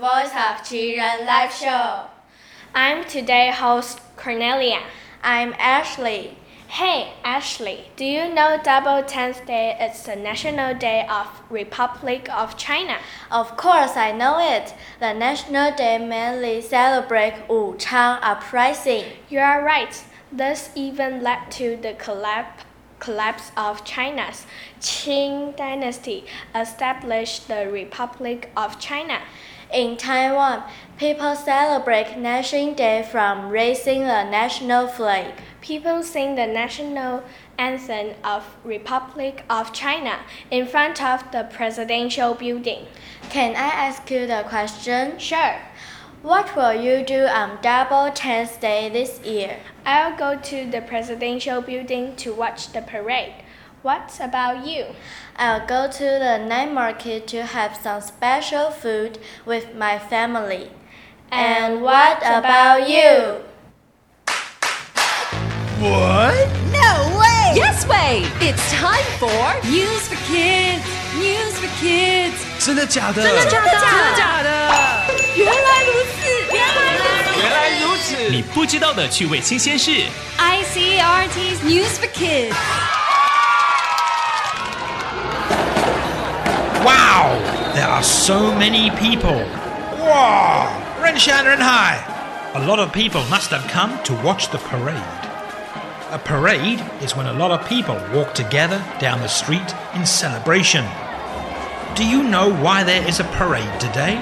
Voice of Children live show. I'm today host Cornelia. I'm Ashley. Hey, Ashley, do you know Double Tenth Day is the National Day of Republic of China? Of course, I know it. The National Day mainly celebrate Wuchang Uprising. You are right. This even led to the collapse collapse of China's Qing dynasty established the Republic of China. In Taiwan, people celebrate National Day from raising the national flag. People sing the national anthem of Republic of China in front of the presidential building. Can I ask you the question? Sure. What will you do on Double Tenth Day this year? I'll go to the presidential building to watch the parade. What about you? I'll go to the night market to have some special food with my family. And what about you? What? No way! Yes way! It's time for News for Kids. News for Kids. 真的假的？真的假的？真的假的？原 你不知道的趣味新鲜事。 ICRT's News for Kids. Wow! There are so many people. Wow! 人山人海. A lot of people must have come to watch the parade. A parade is when a lot of people walk together down the street in celebration. Do you know why there is a parade today?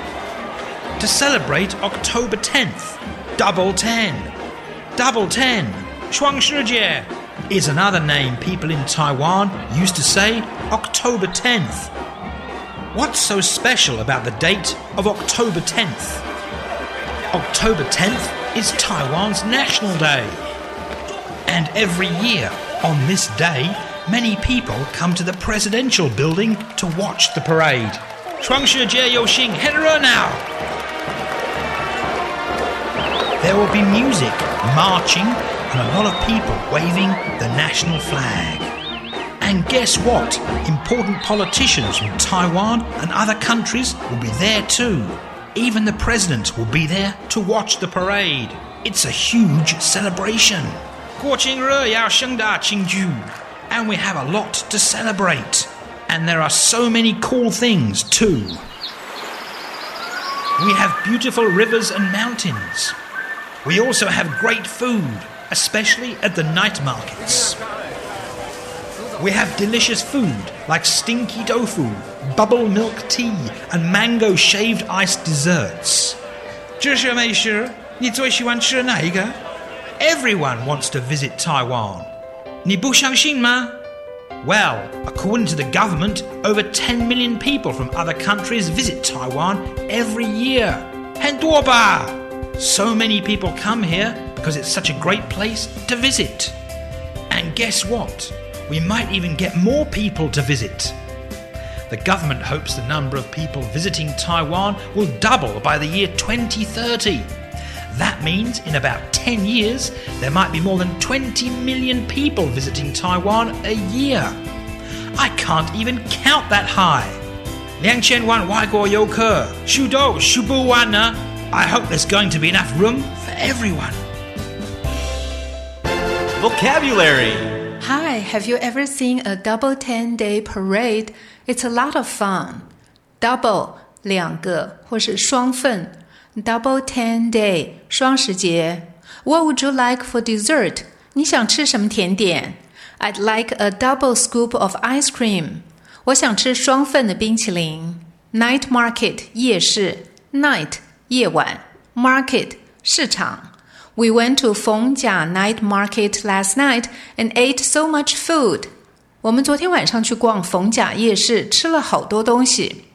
To celebrate October 10th, Double Ten. Double Ten, 双十节, is another name people in Taiwan used to say October 10th. What's so special about the date of October 10th? October 10th is Taiwan's National Day. And every year, on this day, many people come to the presidential building to watch the parade. 双十节游行很热闹. there will be music, marching, and a lot of people waving the national flag. And guess what? Important politicians from Taiwan and other countries will be there too. Even the president will be there to watch the parade. It's a huge celebration. And we have a lot to celebrate. And there are so many cool things too. We have beautiful rivers and mountains. We also have great food, especially at the night markets. We have delicious food like stinky tofu, bubble milk tea, and mango shaved ice desserts. 这是美食，你最喜欢吃哪一个? Everyone wants to visit Taiwan. 你不相信吗? Well, according to the government, over 10 million people from other countries visit Taiwan every year. 很多吧? So many people come here because it's such a great place to visit. And guess what? We might even get more people to visit. The government hopes the number of people visiting Taiwan will double by the year 2030. That means in about 10 years, there might be more than 20 million people visiting Taiwan a year. I can't even count that high. 两千万外国游客，数都数不完呢。 I hope there's going to be enough room for everyone. Vocabulary. Hi, have you ever seen a double 10 day parade? It's a lot of fun. Double 两个或是双份 double 10 day 双十节 What would you like for dessert? 你想吃什么甜点 I'd like a double scoop of ice cream. 我想吃双份的冰淇淋 Night market 夜市 Night 夜晚 Market 市场 We went to Fengjia Night Market last night and ate so much food. 我们昨天晚上去逛逢甲夜市，吃了好多东西。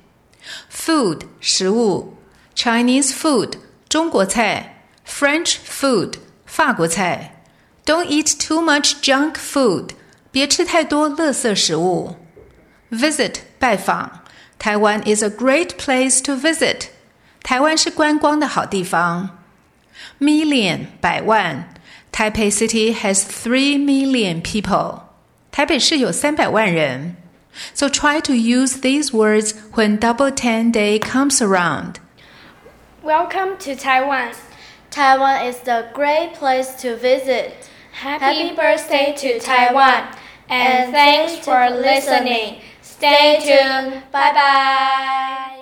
Food 食物，Chinese food 中国菜，French food 法国菜。Don't eat too much junk food 别吃太多垃圾食物。Visit 拜访，台湾 is a great place to visit. 台湾是观光的好地方。Million 百万，Taipei City has three million people. 台北市有三百万人。So try to use these words when Double Ten Day comes around. Welcome to Taiwan. Taiwan is a great place to visit. Happy birthday to Taiwan. And thanks for listening. Stay tuned. Bye bye.